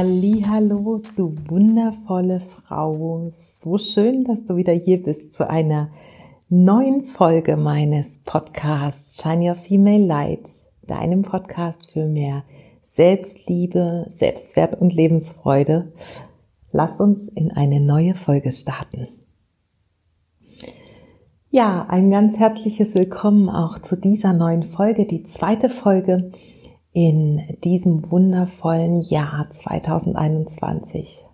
Hallo, du wundervolle Frau. So schön, dass du wieder hier bist zu einer neuen Folge meines Podcasts Shine Your Female Light, deinem Podcast für mehr Selbstliebe, Selbstwert und Lebensfreude. Lass uns in eine neue Folge starten. Ja, ein ganz herzliches Willkommen auch zu dieser neuen Folge, die zweite Folge in diesem wundervollen Jahr 2021.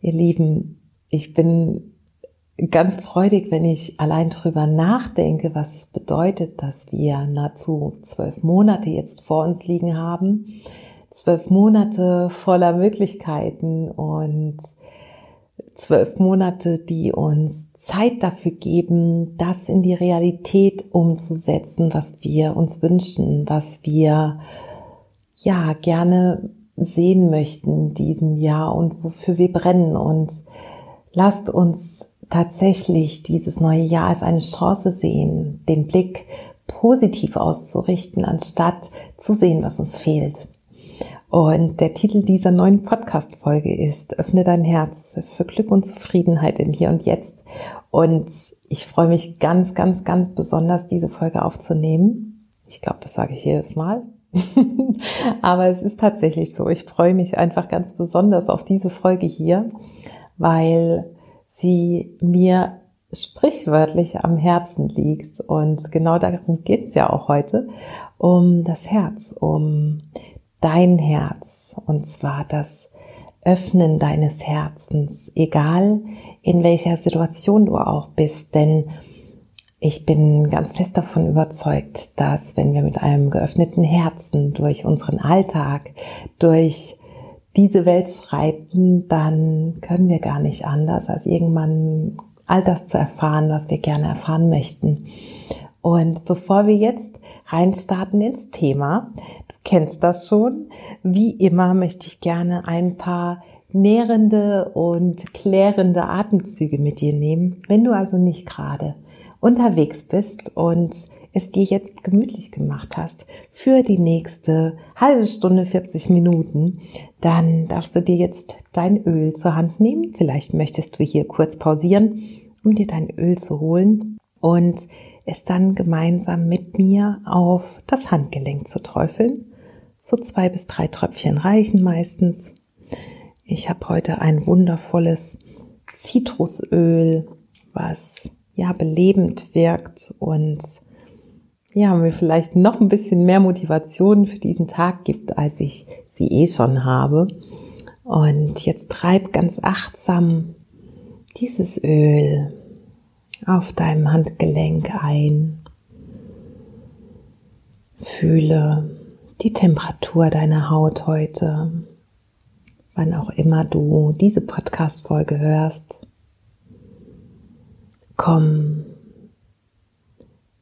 Ihr Lieben, ich bin ganz freudig, wenn ich allein drüber nachdenke, was es bedeutet, dass wir nahezu zwölf Monate jetzt vor uns liegen haben. Zwölf Monate voller Möglichkeiten und zwölf Monate, die uns Zeit dafür geben, das in die Realität umzusetzen, was wir uns wünschen, was wir ja gerne sehen möchten in diesem Jahr und wofür wir brennen. Und lasst uns tatsächlich dieses neue Jahr als eine Chance sehen, den Blick positiv auszurichten, anstatt zu sehen, was uns fehlt. Und der Titel dieser neuen Podcast-Folge ist Öffne dein Herz für Glück und Zufriedenheit im Hier und Jetzt. Und ich freue mich ganz, ganz, ganz besonders, diese Folge aufzunehmen. Ich glaube, das sage ich jedes Mal. Aber es ist tatsächlich so. Ich freue mich einfach ganz besonders auf diese Folge hier, weil sie mir sprichwörtlich am Herzen liegt. Und genau darum geht es ja auch heute, um das Herz, um dein Herz und zwar das Öffnen deines Herzens, egal in welcher Situation du auch bist, denn ich bin ganz fest davon überzeugt, dass wenn wir mit einem geöffneten Herzen durch unseren Alltag, durch diese Welt schreiten, dann können wir gar nicht anders, als irgendwann all das zu erfahren, was wir gerne erfahren möchten. Und bevor wir jetzt reinstarten ins Thema, kennst das schon. Wie immer möchte ich gerne ein paar nährende und klärende Atemzüge mit dir nehmen, wenn du also nicht gerade unterwegs bist und es dir jetzt gemütlich gemacht hast für die nächste halbe Stunde, 40 Minuten, dann darfst du dir jetzt dein Öl zur Hand nehmen. Vielleicht möchtest du hier kurz pausieren, um dir dein Öl zu holen und es dann gemeinsam mit mir auf das Handgelenk zu träufeln so zwei bis drei Tröpfchen reichen meistens. Ich habe heute ein wundervolles Zitrusöl, was ja belebend wirkt und ja, mir vielleicht noch ein bisschen mehr Motivation für diesen Tag gibt, als ich sie eh schon habe. Und jetzt treib ganz achtsam dieses Öl auf deinem Handgelenk ein. Fühle, die Temperatur deiner Haut heute, wann auch immer du diese Podcast-Folge hörst. Komm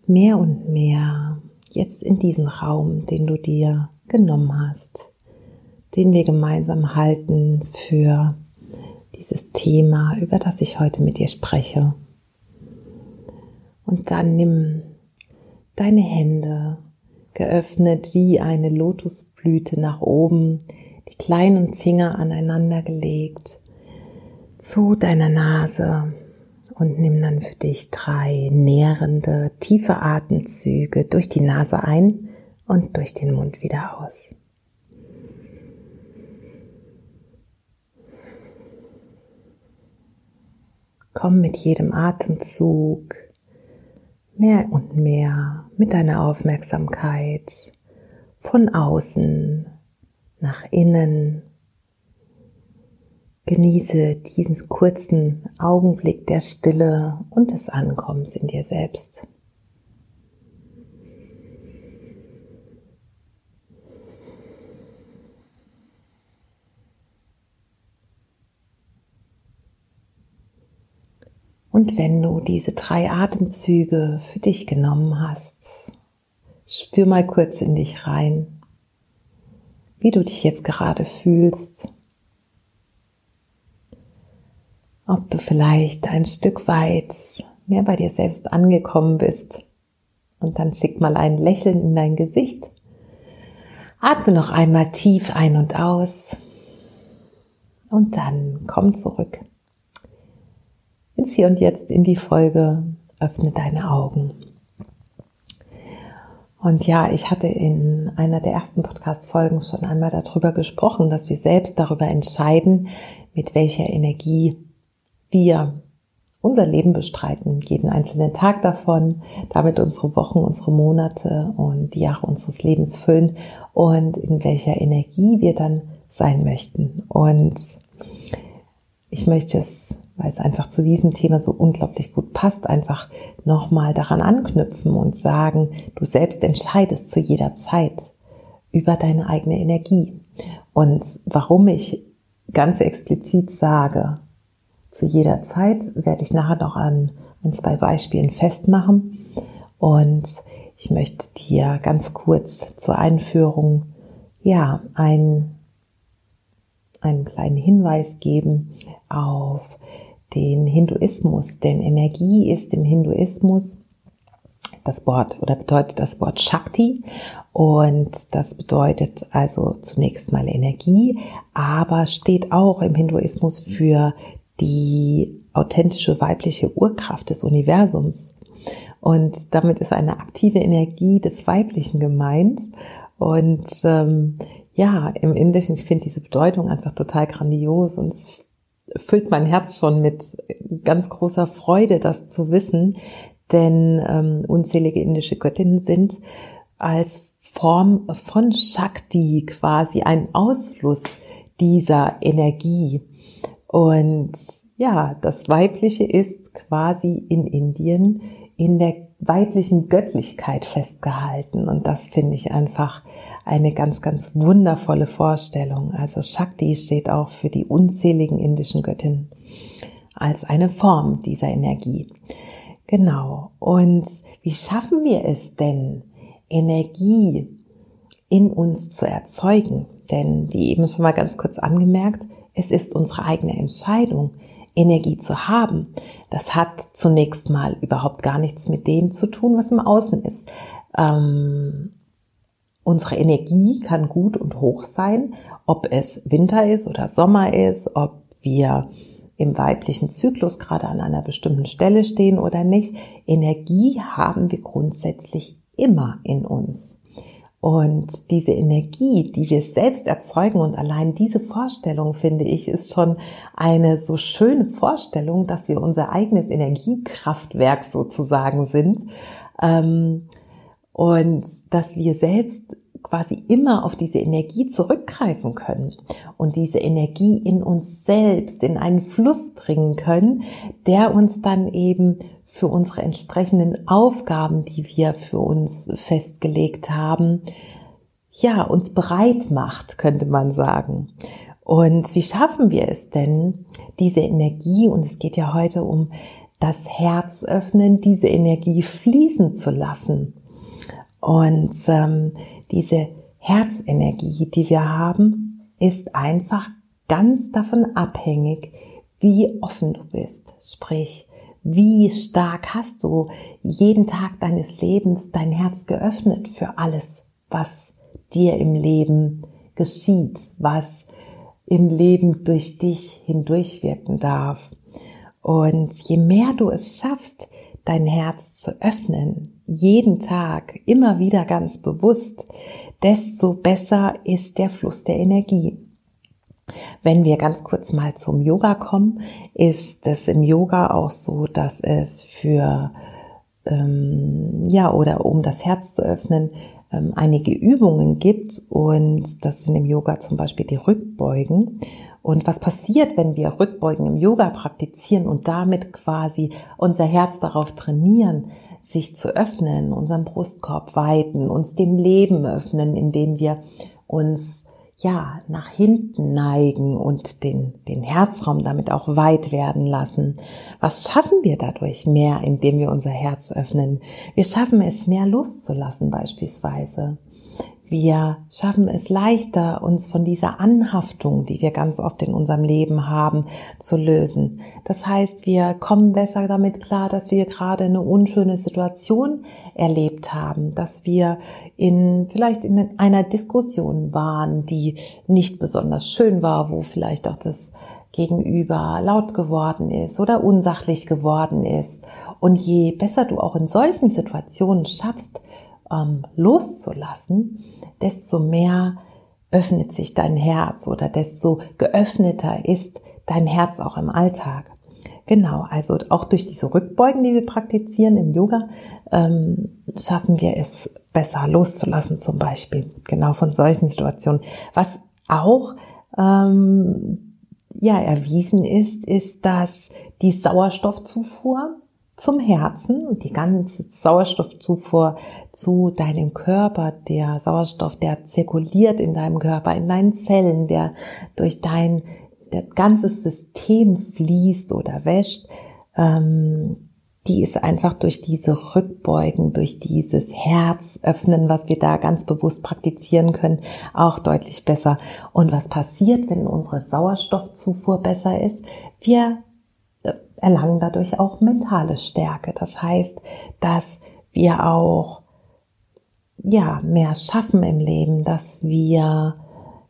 mehr und mehr. Jetzt in diesen Raum, den du dir genommen hast, den wir gemeinsam halten für dieses Thema, über das ich heute mit dir spreche. Und dann nimm deine Hände geöffnet wie eine Lotusblüte nach oben, die kleinen Finger aneinander gelegt zu deiner Nase und nimm dann für dich drei nährende, tiefe Atemzüge durch die Nase ein und durch den Mund wieder aus. Komm mit jedem Atemzug mehr und mehr mit deiner Aufmerksamkeit von außen nach innen. Genieße diesen kurzen Augenblick der Stille und des Ankommens in dir selbst. Und wenn du diese drei Atemzüge für dich genommen hast, spür mal kurz in dich rein, wie du dich jetzt gerade fühlst. Ob du vielleicht ein Stück weit mehr bei dir selbst angekommen bist. Und dann schick mal ein Lächeln in dein Gesicht. Atme noch einmal tief ein und aus. Und dann komm zurück ins Hier und Jetzt in die Folge. Öffne deine Augen. Und ja, ich hatte in einer der ersten Podcast-Folgen schon einmal darüber gesprochen, dass wir selbst darüber entscheiden, mit welcher Energie wir unser Leben bestreiten, jeden einzelnen Tag davon, damit unsere Wochen, unsere Monate und die Jahre unseres Lebens füllen und in welcher Energie wir dann sein möchten. Und ich möchte es, weil es einfach zu diesem Thema so unglaublich gut passt, einfach nochmal daran anknüpfen und sagen, du selbst entscheidest zu jeder Zeit über deine eigene Energie. Und warum ich ganz explizit sage, zu jeder Zeit, werde ich nachher noch an ein, zwei Beispielen festmachen. Und ich möchte dir ganz kurz zur Einführung, ja, ein, einen kleinen Hinweis geben auf den Hinduismus. Denn Energie ist im Hinduismus das Wort oder bedeutet das Wort Shakti und das bedeutet also zunächst mal Energie, aber steht auch im Hinduismus für die authentische weibliche Urkraft des Universums. Und damit ist eine aktive Energie des Weiblichen gemeint. Und ähm, ja, im Indischen, ich finde diese Bedeutung einfach total grandios und es füllt mein Herz schon mit ganz großer Freude, das zu wissen, denn ähm, unzählige indische Göttinnen sind als Form von Shakti quasi ein Ausfluss dieser Energie. Und ja, das Weibliche ist quasi in Indien in der weiblichen Göttlichkeit festgehalten. Und das finde ich einfach eine ganz, ganz wundervolle Vorstellung. Also Shakti steht auch für die unzähligen indischen Göttinnen als eine Form dieser Energie. Genau. Und wie schaffen wir es denn, Energie in uns zu erzeugen? Denn wie eben schon mal ganz kurz angemerkt, es ist unsere eigene Entscheidung, Energie zu haben. Das hat zunächst mal überhaupt gar nichts mit dem zu tun, was im Außen ist. Ähm, unsere Energie kann gut und hoch sein, ob es Winter ist oder Sommer ist, ob wir im weiblichen Zyklus gerade an einer bestimmten Stelle stehen oder nicht. Energie haben wir grundsätzlich immer in uns. Und diese Energie, die wir selbst erzeugen und allein diese Vorstellung, finde ich, ist schon eine so schöne Vorstellung, dass wir unser eigenes Energiekraftwerk sozusagen sind. Ähm, und dass wir selbst quasi immer auf diese Energie zurückgreifen können und diese Energie in uns selbst in einen Fluss bringen können, der uns dann eben für unsere entsprechenden Aufgaben, die wir für uns festgelegt haben, ja, uns bereit macht, könnte man sagen. Und wie schaffen wir es denn, diese Energie, und es geht ja heute um das Herz öffnen, diese Energie fließen zu lassen. Und ähm, diese Herzenergie, die wir haben, ist einfach ganz davon abhängig, wie offen du bist. Sprich, wie stark hast du jeden Tag deines Lebens dein Herz geöffnet für alles, was dir im Leben geschieht, was im Leben durch dich hindurchwirken darf. Und je mehr du es schaffst, dein Herz zu öffnen, jeden Tag, immer wieder ganz bewusst, desto besser ist der Fluss der Energie. Wenn wir ganz kurz mal zum Yoga kommen, ist es im Yoga auch so, dass es für ähm, ja oder um das Herz zu öffnen ähm, einige Übungen gibt und das sind im Yoga zum Beispiel die Rückbeugen. Und was passiert, wenn wir Rückbeugen im Yoga praktizieren und damit quasi unser Herz darauf trainieren, sich zu öffnen, unseren Brustkorb weiten, uns dem Leben öffnen, indem wir uns ja, nach hinten neigen und den, den Herzraum damit auch weit werden lassen. Was schaffen wir dadurch mehr, indem wir unser Herz öffnen? Wir schaffen es mehr loszulassen beispielsweise. Wir schaffen es leichter, uns von dieser Anhaftung, die wir ganz oft in unserem Leben haben, zu lösen. Das heißt, wir kommen besser damit klar, dass wir gerade eine unschöne Situation erlebt haben, dass wir in, vielleicht in einer Diskussion waren, die nicht besonders schön war, wo vielleicht auch das Gegenüber laut geworden ist oder unsachlich geworden ist. Und je besser du auch in solchen Situationen schaffst, ähm, loszulassen, desto mehr öffnet sich dein Herz oder desto geöffneter ist dein Herz auch im Alltag. Genau, also auch durch diese Rückbeugen, die wir praktizieren im Yoga, ähm, schaffen wir es besser loszulassen zum Beispiel. Genau von solchen Situationen. Was auch ähm, ja erwiesen ist, ist, dass die Sauerstoffzufuhr zum Herzen und die ganze Sauerstoffzufuhr zu deinem Körper, der Sauerstoff, der zirkuliert in deinem Körper, in deinen Zellen, der durch dein der ganze System fließt oder wäscht, ähm, die ist einfach durch diese Rückbeugen, durch dieses Herz öffnen, was wir da ganz bewusst praktizieren können, auch deutlich besser. Und was passiert, wenn unsere Sauerstoffzufuhr besser ist? Wir erlangen dadurch auch mentale Stärke. Das heißt, dass wir auch ja, mehr schaffen im Leben, dass wir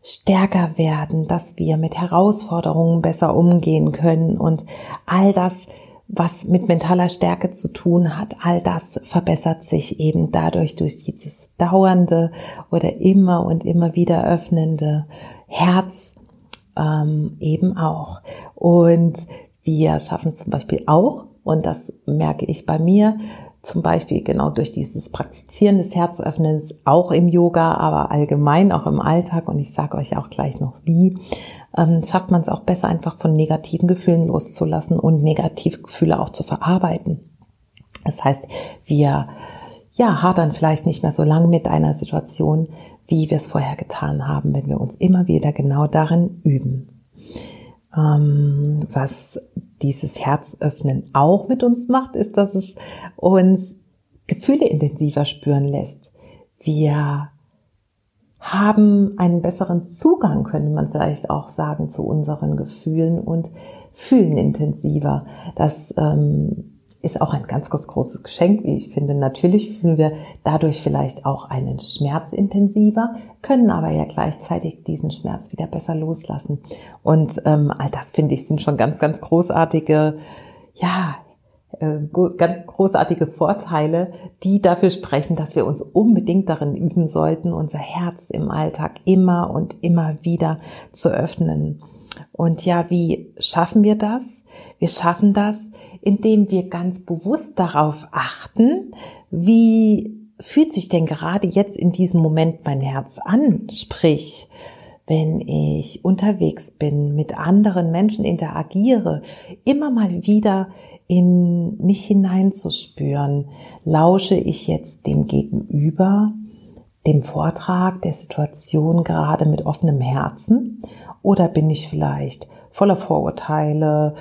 stärker werden, dass wir mit Herausforderungen besser umgehen können und all das, was mit mentaler Stärke zu tun hat, all das verbessert sich eben dadurch durch dieses dauernde oder immer und immer wieder öffnende Herz ähm, eben auch. Und wir schaffen zum Beispiel auch, und das merke ich bei mir, zum Beispiel genau durch dieses Praktizieren des Herzöffnens, auch im Yoga, aber allgemein auch im Alltag, und ich sage euch auch gleich noch wie, ähm, schafft man es auch besser, einfach von negativen Gefühlen loszulassen und negative Gefühle auch zu verarbeiten. Das heißt, wir ja, hadern vielleicht nicht mehr so lange mit einer Situation, wie wir es vorher getan haben, wenn wir uns immer wieder genau darin üben was dieses Herzöffnen auch mit uns macht, ist, dass es uns Gefühle intensiver spüren lässt. Wir haben einen besseren Zugang, könnte man vielleicht auch sagen, zu unseren Gefühlen und fühlen intensiver. Das ähm, ist auch ein ganz, großes Geschenk, wie ich finde. Natürlich fühlen wir dadurch vielleicht auch einen Schmerz intensiver, können aber ja gleichzeitig diesen Schmerz wieder besser loslassen. Und ähm, all das finde ich sind schon ganz, ganz großartige, ja, äh, ganz großartige Vorteile, die dafür sprechen, dass wir uns unbedingt darin üben sollten, unser Herz im Alltag immer und immer wieder zu öffnen. Und ja, wie schaffen wir das? Wir schaffen das, indem wir ganz bewusst darauf achten, wie fühlt sich denn gerade jetzt in diesem Moment mein Herz an? Sprich, wenn ich unterwegs bin, mit anderen Menschen interagiere, immer mal wieder in mich hineinzuspüren. Lausche ich jetzt dem Gegenüber, dem Vortrag, der Situation gerade mit offenem Herzen? Oder bin ich vielleicht voller Vorurteile,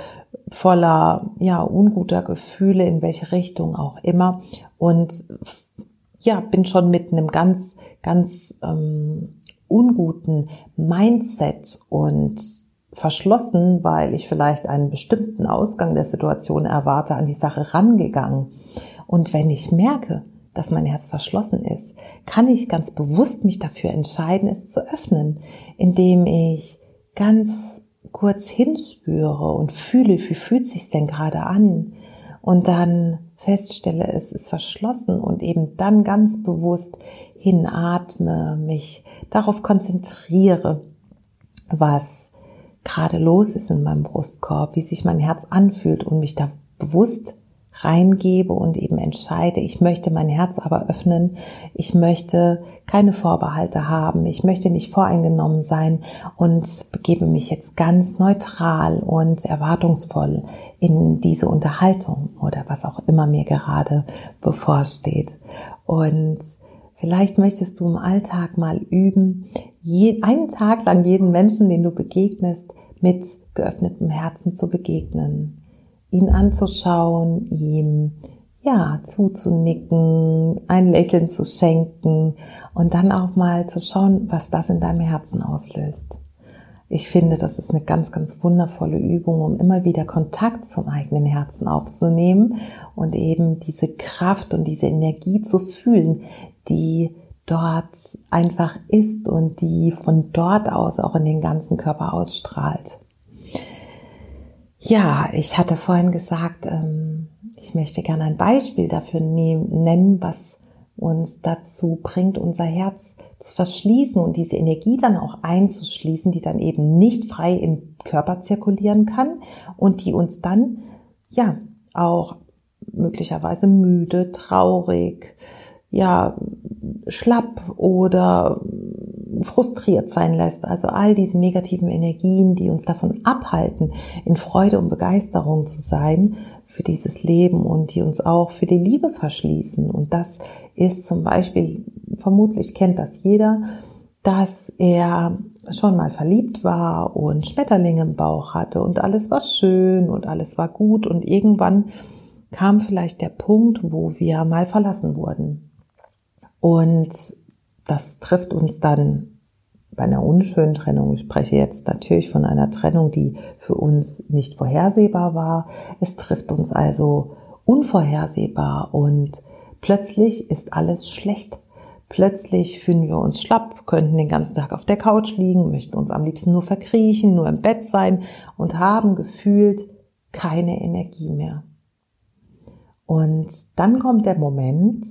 voller ja unguter Gefühle in welche Richtung auch immer und ja bin schon mit einem ganz ganz ähm, unguten Mindset und verschlossen, weil ich vielleicht einen bestimmten Ausgang der Situation erwarte, an die Sache rangegangen. Und wenn ich merke, dass mein Herz verschlossen ist, kann ich ganz bewusst mich dafür entscheiden, es zu öffnen, indem ich ganz kurz hinspüre und fühle, wie fühlt sich denn gerade an? Und dann feststelle, es ist verschlossen und eben dann ganz bewusst hinatme, mich darauf konzentriere, was gerade los ist in meinem Brustkorb, wie sich mein Herz anfühlt und mich da bewusst reingebe und eben entscheide, ich möchte mein Herz aber öffnen, ich möchte keine Vorbehalte haben, ich möchte nicht voreingenommen sein und begebe mich jetzt ganz neutral und erwartungsvoll in diese Unterhaltung oder was auch immer mir gerade bevorsteht. Und vielleicht möchtest du im Alltag mal üben, einen Tag lang jeden Menschen, den du begegnest, mit geöffnetem Herzen zu begegnen ihn anzuschauen, ihm ja, zuzunicken, ein Lächeln zu schenken und dann auch mal zu schauen, was das in deinem Herzen auslöst. Ich finde, das ist eine ganz, ganz wundervolle Übung, um immer wieder Kontakt zum eigenen Herzen aufzunehmen und eben diese Kraft und diese Energie zu fühlen, die dort einfach ist und die von dort aus auch in den ganzen Körper ausstrahlt. Ja, ich hatte vorhin gesagt, ähm, ich möchte gerne ein Beispiel dafür nennen, was uns dazu bringt, unser Herz zu verschließen und diese Energie dann auch einzuschließen, die dann eben nicht frei im Körper zirkulieren kann und die uns dann ja auch möglicherweise müde, traurig, ja, schlapp oder frustriert sein lässt. Also all diese negativen Energien, die uns davon abhalten, in Freude und Begeisterung zu sein für dieses Leben und die uns auch für die Liebe verschließen. Und das ist zum Beispiel, vermutlich kennt das jeder, dass er schon mal verliebt war und Schmetterlinge im Bauch hatte und alles war schön und alles war gut und irgendwann kam vielleicht der Punkt, wo wir mal verlassen wurden. Und das trifft uns dann bei einer unschönen Trennung. Ich spreche jetzt natürlich von einer Trennung, die für uns nicht vorhersehbar war. Es trifft uns also unvorhersehbar und plötzlich ist alles schlecht. Plötzlich fühlen wir uns schlapp, könnten den ganzen Tag auf der Couch liegen, möchten uns am liebsten nur verkriechen, nur im Bett sein und haben gefühlt keine Energie mehr. Und dann kommt der Moment,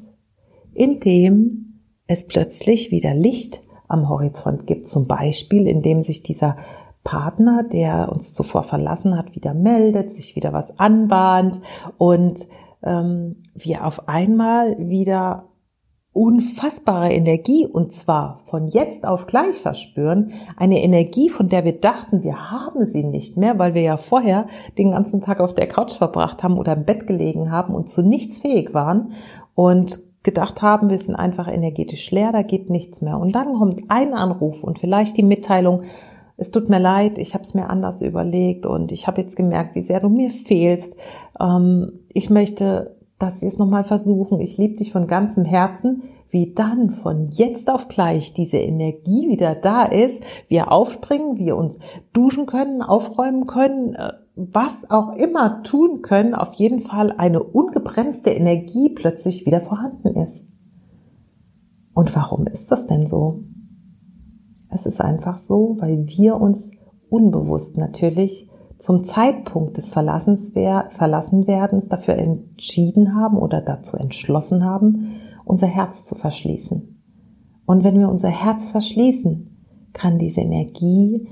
in dem es plötzlich wieder Licht am Horizont gibt. Zum Beispiel, indem sich dieser Partner, der uns zuvor verlassen hat, wieder meldet, sich wieder was anbahnt und ähm, wir auf einmal wieder unfassbare Energie und zwar von jetzt auf gleich verspüren. Eine Energie, von der wir dachten, wir haben sie nicht mehr, weil wir ja vorher den ganzen Tag auf der Couch verbracht haben oder im Bett gelegen haben und zu nichts fähig waren. Und gedacht haben, wir sind einfach energetisch leer, da geht nichts mehr. Und dann kommt ein Anruf und vielleicht die Mitteilung, es tut mir leid, ich habe es mir anders überlegt und ich habe jetzt gemerkt, wie sehr du mir fehlst. Ähm, ich möchte, dass wir es nochmal versuchen. Ich liebe dich von ganzem Herzen. Wie dann von jetzt auf gleich diese Energie wieder da ist, wir aufspringen, wir uns duschen können, aufräumen können, äh, was auch immer tun können, auf jeden Fall eine ungebremste Energie plötzlich wieder vorhanden ist. Und warum ist das denn so? Es ist einfach so, weil wir uns unbewusst natürlich zum Zeitpunkt des Verlassenwerdens dafür entschieden haben oder dazu entschlossen haben, unser Herz zu verschließen. Und wenn wir unser Herz verschließen, kann diese Energie,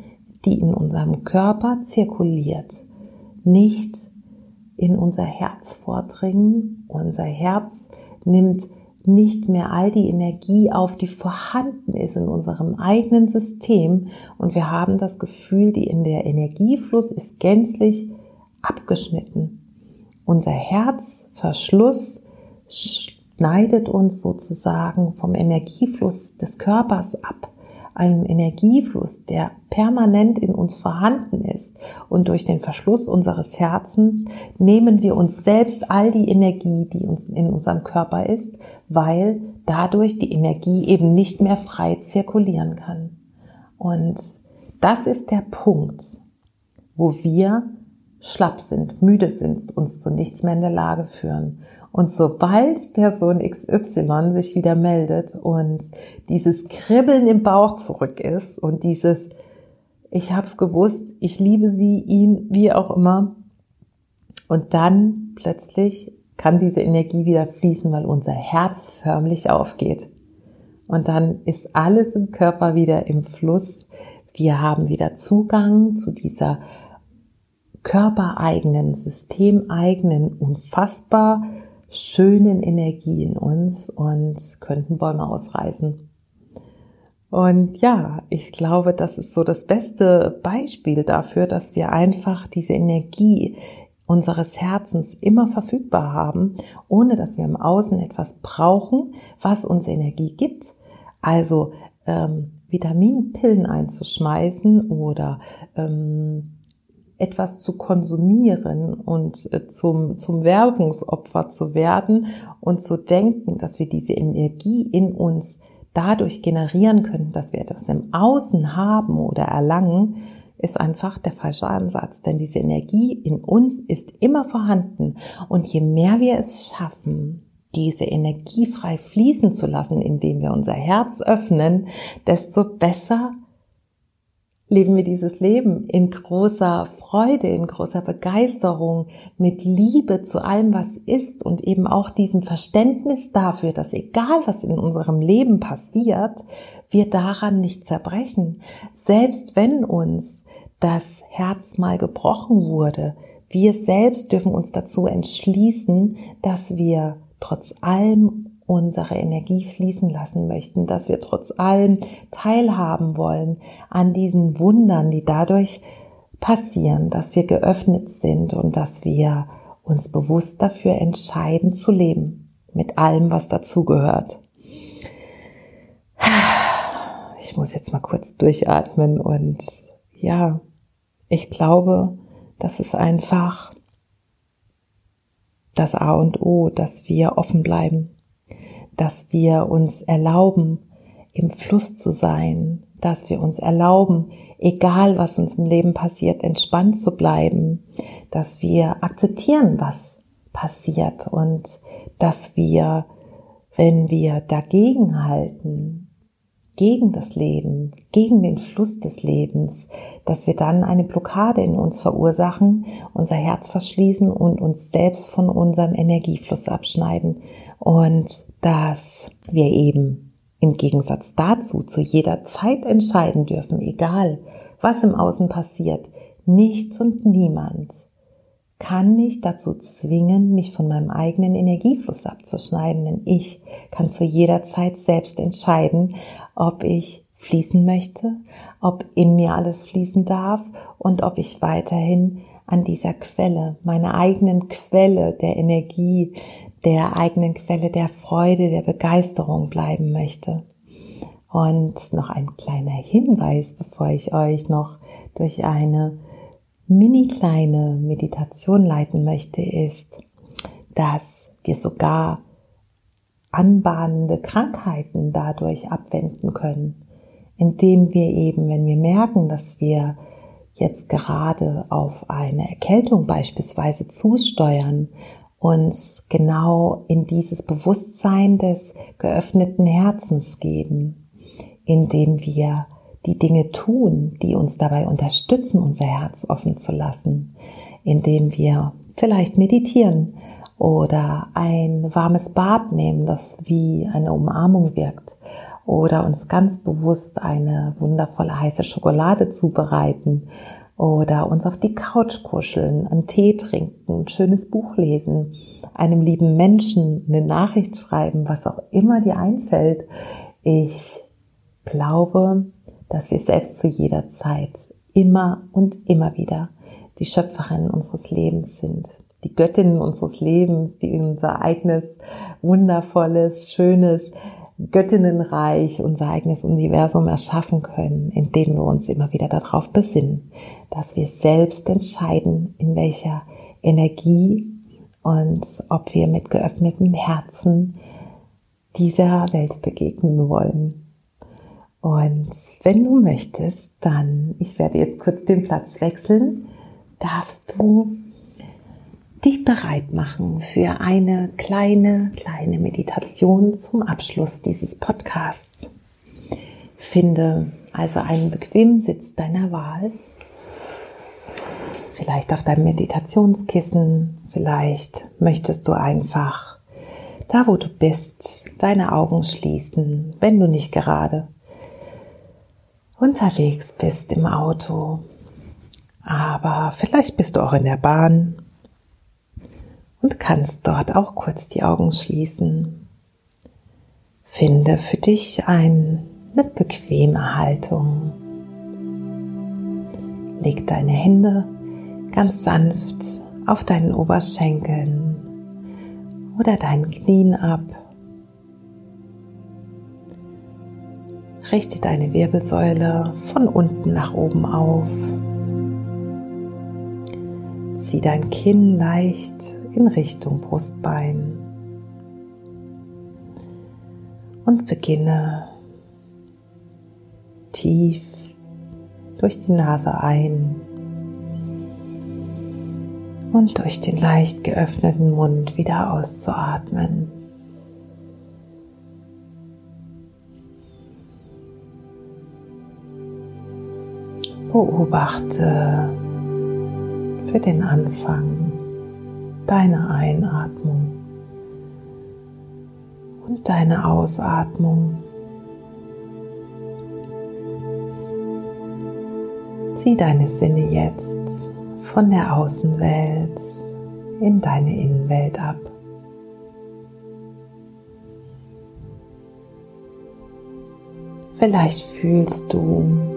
die in unserem Körper zirkuliert, nicht in unser Herz vordringen. Unser Herz nimmt nicht mehr all die Energie auf, die vorhanden ist in unserem eigenen System und wir haben das Gefühl, die in der Energiefluss ist gänzlich abgeschnitten. Unser Herzverschluss schneidet uns sozusagen vom Energiefluss des Körpers ab einem Energiefluss, der permanent in uns vorhanden ist. Und durch den Verschluss unseres Herzens nehmen wir uns selbst all die Energie, die uns in unserem Körper ist, weil dadurch die Energie eben nicht mehr frei zirkulieren kann. Und das ist der Punkt, wo wir schlapp sind, müde sind, uns zu nichts mehr in der Lage führen. Und sobald Person XY sich wieder meldet und dieses Kribbeln im Bauch zurück ist und dieses, ich hab's gewusst, ich liebe sie, ihn, wie auch immer, und dann plötzlich kann diese Energie wieder fließen, weil unser Herz förmlich aufgeht. Und dann ist alles im Körper wieder im Fluss. Wir haben wieder Zugang zu dieser körpereigenen, systemeigenen, unfassbar schönen Energie in uns und könnten Bäume ausreißen. Und ja, ich glaube, das ist so das beste Beispiel dafür, dass wir einfach diese Energie unseres Herzens immer verfügbar haben, ohne dass wir im Außen etwas brauchen, was uns Energie gibt. Also ähm, Vitaminpillen einzuschmeißen oder ähm, etwas zu konsumieren und äh, zum, zum Werbungsopfer zu werden und zu denken, dass wir diese Energie in uns dadurch generieren können, dass wir etwas im Außen haben oder erlangen, ist einfach der falsche Ansatz. Denn diese Energie in uns ist immer vorhanden. Und je mehr wir es schaffen, diese Energie frei fließen zu lassen, indem wir unser Herz öffnen, desto besser leben wir dieses Leben in großer Freude, in großer Begeisterung, mit Liebe zu allem, was ist und eben auch diesem Verständnis dafür, dass egal was in unserem Leben passiert, wir daran nicht zerbrechen. Selbst wenn uns das Herz mal gebrochen wurde, wir selbst dürfen uns dazu entschließen, dass wir trotz allem unsere Energie fließen lassen möchten, dass wir trotz allem teilhaben wollen an diesen Wundern, die dadurch passieren, dass wir geöffnet sind und dass wir uns bewusst dafür entscheiden zu leben, mit allem, was dazugehört. Ich muss jetzt mal kurz durchatmen und ja, ich glaube, das ist einfach das A und O, dass wir offen bleiben, dass wir uns erlauben, im Fluss zu sein, dass wir uns erlauben, egal was uns im Leben passiert, entspannt zu bleiben, dass wir akzeptieren, was passiert und dass wir, wenn wir dagegen halten, gegen das Leben, gegen den Fluss des Lebens, dass wir dann eine Blockade in uns verursachen, unser Herz verschließen und uns selbst von unserem Energiefluss abschneiden. Und dass wir eben im Gegensatz dazu zu jeder Zeit entscheiden dürfen, egal was im Außen passiert, nichts und niemand kann mich dazu zwingen, mich von meinem eigenen Energiefluss abzuschneiden, denn ich kann zu jeder Zeit selbst entscheiden, ob ich fließen möchte, ob in mir alles fließen darf und ob ich weiterhin an dieser Quelle, meiner eigenen Quelle der Energie, der eigenen Quelle der Freude, der Begeisterung bleiben möchte. Und noch ein kleiner Hinweis, bevor ich euch noch durch eine mini kleine Meditation leiten möchte, ist, dass wir sogar anbahnende Krankheiten dadurch abwenden können, indem wir eben, wenn wir merken, dass wir jetzt gerade auf eine Erkältung beispielsweise zusteuern, uns genau in dieses Bewusstsein des geöffneten Herzens geben, indem wir die Dinge tun, die uns dabei unterstützen, unser Herz offen zu lassen, indem wir vielleicht meditieren oder ein warmes Bad nehmen, das wie eine Umarmung wirkt oder uns ganz bewusst eine wundervolle heiße Schokolade zubereiten oder uns auf die Couch kuscheln, einen Tee trinken, ein schönes Buch lesen, einem lieben Menschen eine Nachricht schreiben, was auch immer dir einfällt. Ich glaube, dass wir selbst zu jeder Zeit immer und immer wieder die Schöpferin unseres Lebens sind, die Göttinnen unseres Lebens, die unser eigenes wundervolles, schönes Göttinnenreich, unser eigenes Universum erschaffen können, indem wir uns immer wieder darauf besinnen, dass wir selbst entscheiden, in welcher Energie und ob wir mit geöffnetem Herzen dieser Welt begegnen wollen. Und wenn du möchtest, dann, ich werde jetzt kurz den Platz wechseln, darfst du dich bereit machen für eine kleine, kleine Meditation zum Abschluss dieses Podcasts. Finde also einen bequemen Sitz deiner Wahl. Vielleicht auf deinem Meditationskissen, vielleicht möchtest du einfach da, wo du bist, deine Augen schließen, wenn du nicht gerade unterwegs bist im Auto, aber vielleicht bist du auch in der Bahn und kannst dort auch kurz die Augen schließen. Finde für dich eine bequeme Haltung. Leg deine Hände ganz sanft auf deinen Oberschenkeln oder deinen Knien ab Richte deine Wirbelsäule von unten nach oben auf. zieh dein Kinn leicht in Richtung Brustbein und beginne tief durch die Nase ein und durch den leicht geöffneten Mund wieder auszuatmen. Beobachte für den Anfang deine Einatmung und deine Ausatmung. Zieh deine Sinne jetzt von der Außenwelt in deine Innenwelt ab. Vielleicht fühlst du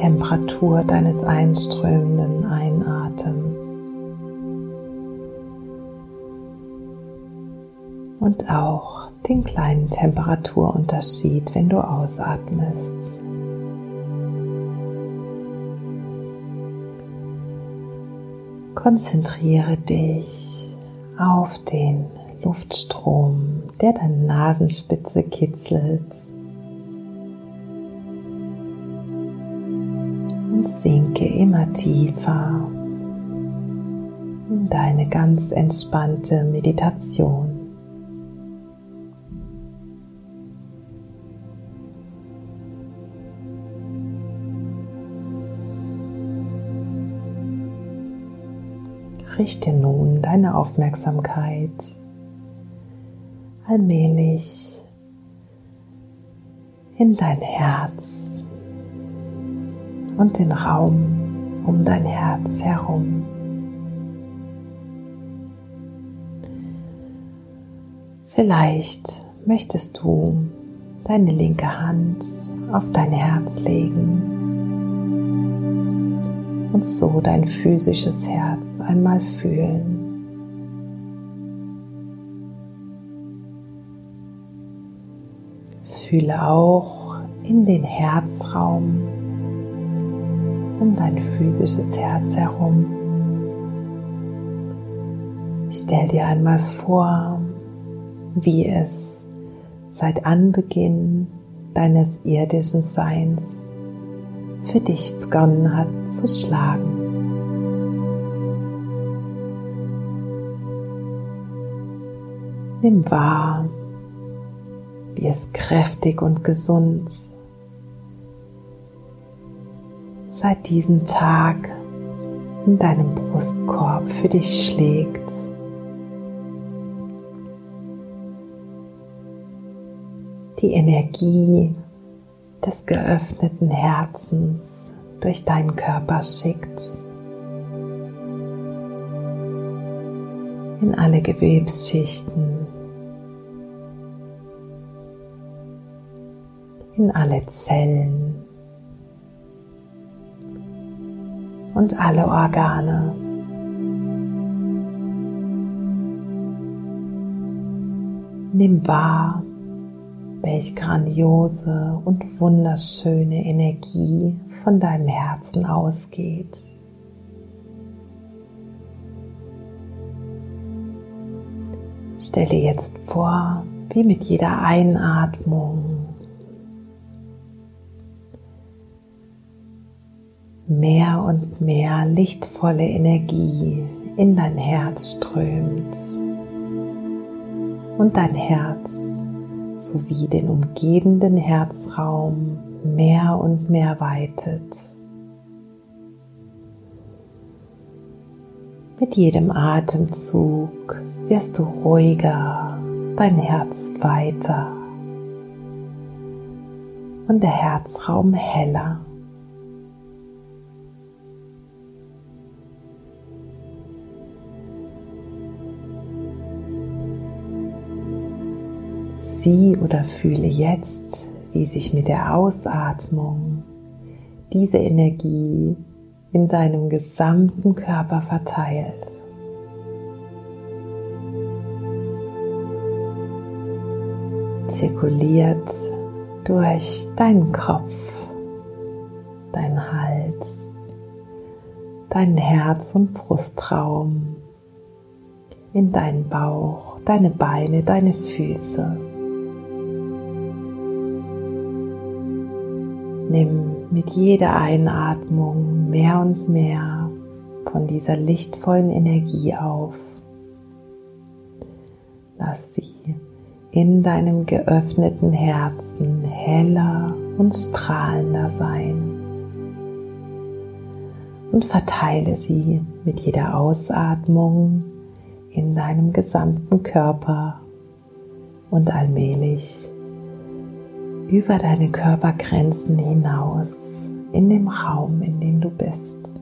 Temperatur deines einströmenden Einatems und auch den kleinen Temperaturunterschied, wenn du ausatmest. Konzentriere dich auf den Luftstrom, der deine Nasenspitze kitzelt. Sinke immer tiefer in deine ganz entspannte Meditation. richte nun deine Aufmerksamkeit allmählich in dein Herz und den Raum um dein Herz herum. Vielleicht möchtest du deine linke Hand auf dein Herz legen und so dein physisches Herz einmal fühlen. Fühle auch in den Herzraum um dein physisches Herz herum. Stell dir einmal vor, wie es seit Anbeginn deines irdischen Seins für dich begonnen hat zu schlagen. Nimm wahr, wie es kräftig und gesund seit diesem Tag in deinem Brustkorb für dich schlägt. Die Energie des geöffneten Herzens durch deinen Körper schickt. In alle Gewebsschichten, in alle Zellen und alle Organe. Nimm wahr, welch grandiose und wunderschöne Energie von deinem Herzen ausgeht. Stelle jetzt vor, wie mit jeder Einatmung mehr und mehr lichtvolle Energie in dein Herz strömt und dein Herz sowie den umgebenden Herzraum mehr und mehr weitet. Mit jedem Atemzug wirst du ruhiger, dein Herz weiter und der Herzraum heller. Sieh oder fühle jetzt, wie sich mit der Ausatmung diese Energie in deinem gesamten Körper verteilt. Zirkuliert durch deinen Kopf, deinen Hals, deinen Herz- und Brustraum, in deinen Bauch, deine Beine, deine Füße. Nimm mit jeder Einatmung mehr und mehr von dieser lichtvollen Energie auf. Lass sie in deinem geöffneten Herzen heller und strahlender sein. Und verteile sie mit jeder Ausatmung in deinem gesamten Körper und allmählich über deine Körpergrenzen hinaus in dem Raum, in dem du bist.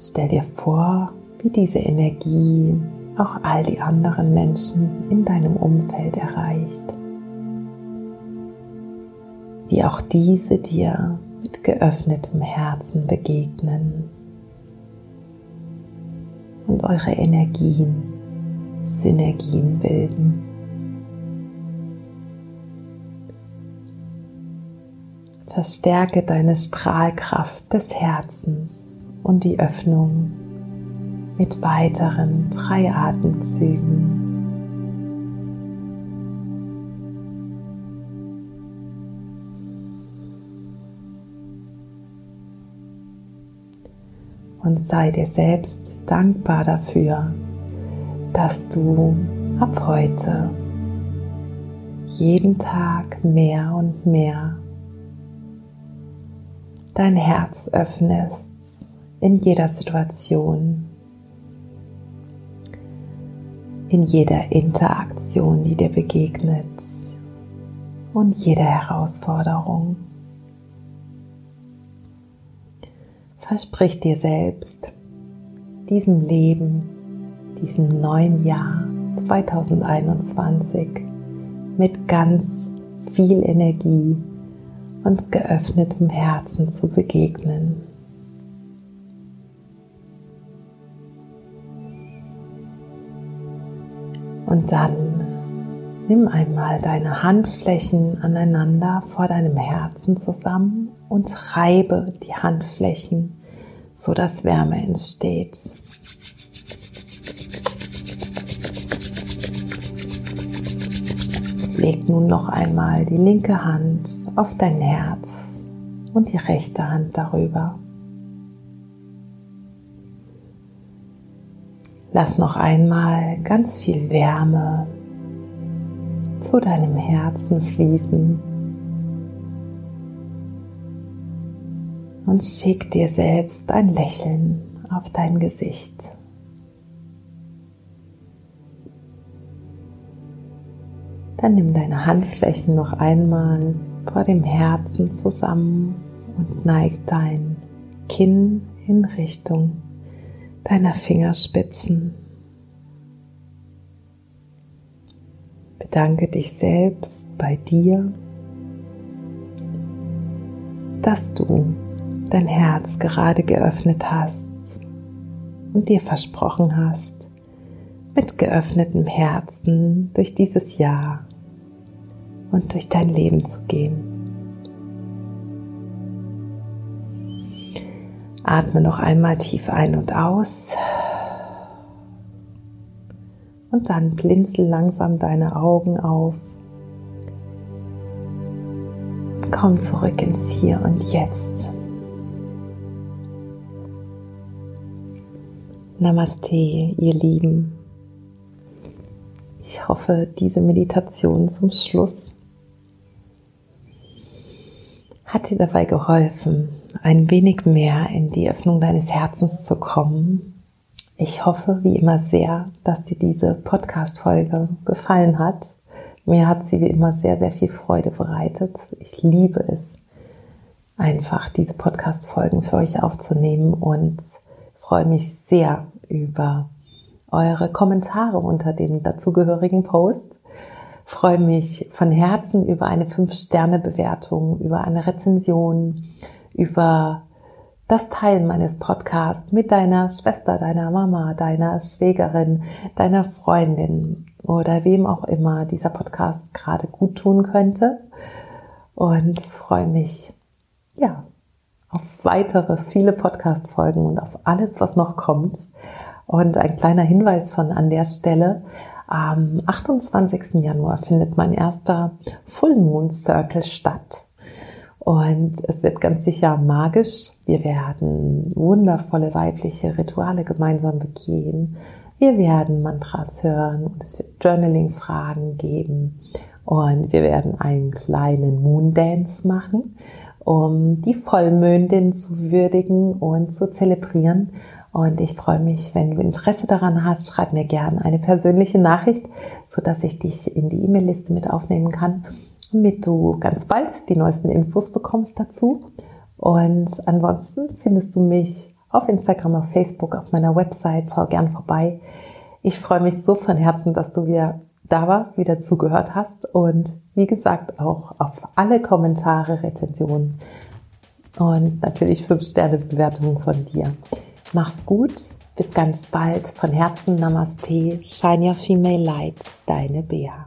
Stell dir vor, wie diese Energie auch all die anderen Menschen in deinem Umfeld erreicht. Wie auch diese dir mit geöffnetem Herzen begegnen und eure Energien Synergien bilden. Verstärke deine Strahlkraft des Herzens und die Öffnung mit weiteren drei Atemzügen. Und sei dir selbst dankbar dafür, dass du ab heute jeden Tag mehr und mehr dein Herz öffnest in jeder Situation in jeder Interaktion, die dir begegnet und jeder Herausforderung. Versprich dir selbst, diesem Leben, diesem neuen Jahr 2021 mit ganz viel Energie und geöffnetem Herzen zu begegnen. Und dann nimm einmal deine Handflächen aneinander vor deinem Herzen zusammen und reibe die Handflächen, so dass Wärme entsteht. Leg nun noch einmal die linke Hand auf dein Herz und die rechte Hand darüber. Lass noch einmal ganz viel Wärme zu deinem Herzen fließen und schick dir selbst ein Lächeln auf dein Gesicht. Dann nimm deine Handflächen noch einmal vor dem Herzen zusammen und neig dein Kinn in Richtung deiner Fingerspitzen. Bedanke dich selbst bei dir, dass du dein Herz gerade geöffnet hast und dir versprochen hast, mit geöffnetem Herzen durch dieses Jahr und durch dein Leben zu gehen. Atme noch einmal tief ein und aus. Und dann blinzel langsam deine Augen auf. Komm zurück ins Hier und Jetzt. Namaste, ihr Lieben. Ich hoffe, diese Meditation zum Schluss hat dir dabei geholfen, ein wenig mehr in die Öffnung deines Herzens zu kommen. Ich hoffe wie immer sehr, dass dir diese Podcast-Folge gefallen hat. Mir hat sie wie immer sehr, sehr viel Freude bereitet. Ich liebe es, einfach diese Podcast-Folgen für euch aufzunehmen und freue mich sehr über eure Kommentare unter dem dazugehörigen Post freue mich von Herzen über eine 5-Sterne-Bewertung, über eine Rezension, über das Teilen meines Podcasts mit deiner Schwester, deiner Mama, deiner Schwägerin, deiner Freundin oder wem auch immer dieser Podcast gerade gut tun könnte. Und freue mich ja, auf weitere viele Podcast-Folgen und auf alles, was noch kommt. Und ein kleiner Hinweis schon an der Stelle. Am 28. Januar findet mein erster Full Moon Circle statt. Und es wird ganz sicher magisch. Wir werden wundervolle weibliche Rituale gemeinsam begehen. Wir werden Mantras hören und es wird Journaling-Fragen geben. Und wir werden einen kleinen Moon Dance machen, um die Vollmondin zu würdigen und zu zelebrieren. Und ich freue mich, wenn du Interesse daran hast, schreib mir gerne eine persönliche Nachricht, so dass ich dich in die E-Mail-Liste mit aufnehmen kann, damit du ganz bald die neuesten Infos bekommst dazu. Und ansonsten findest du mich auf Instagram, auf Facebook, auf meiner Website. Schau gern vorbei. Ich freue mich so von Herzen, dass du wieder da warst, wieder zugehört hast und wie gesagt auch auf alle Kommentare, Rezensionen und natürlich 5 Sterne Bewertungen von dir. Mach's gut, bis ganz bald. Von Herzen Namaste, Shine Your Female Light, deine Bea.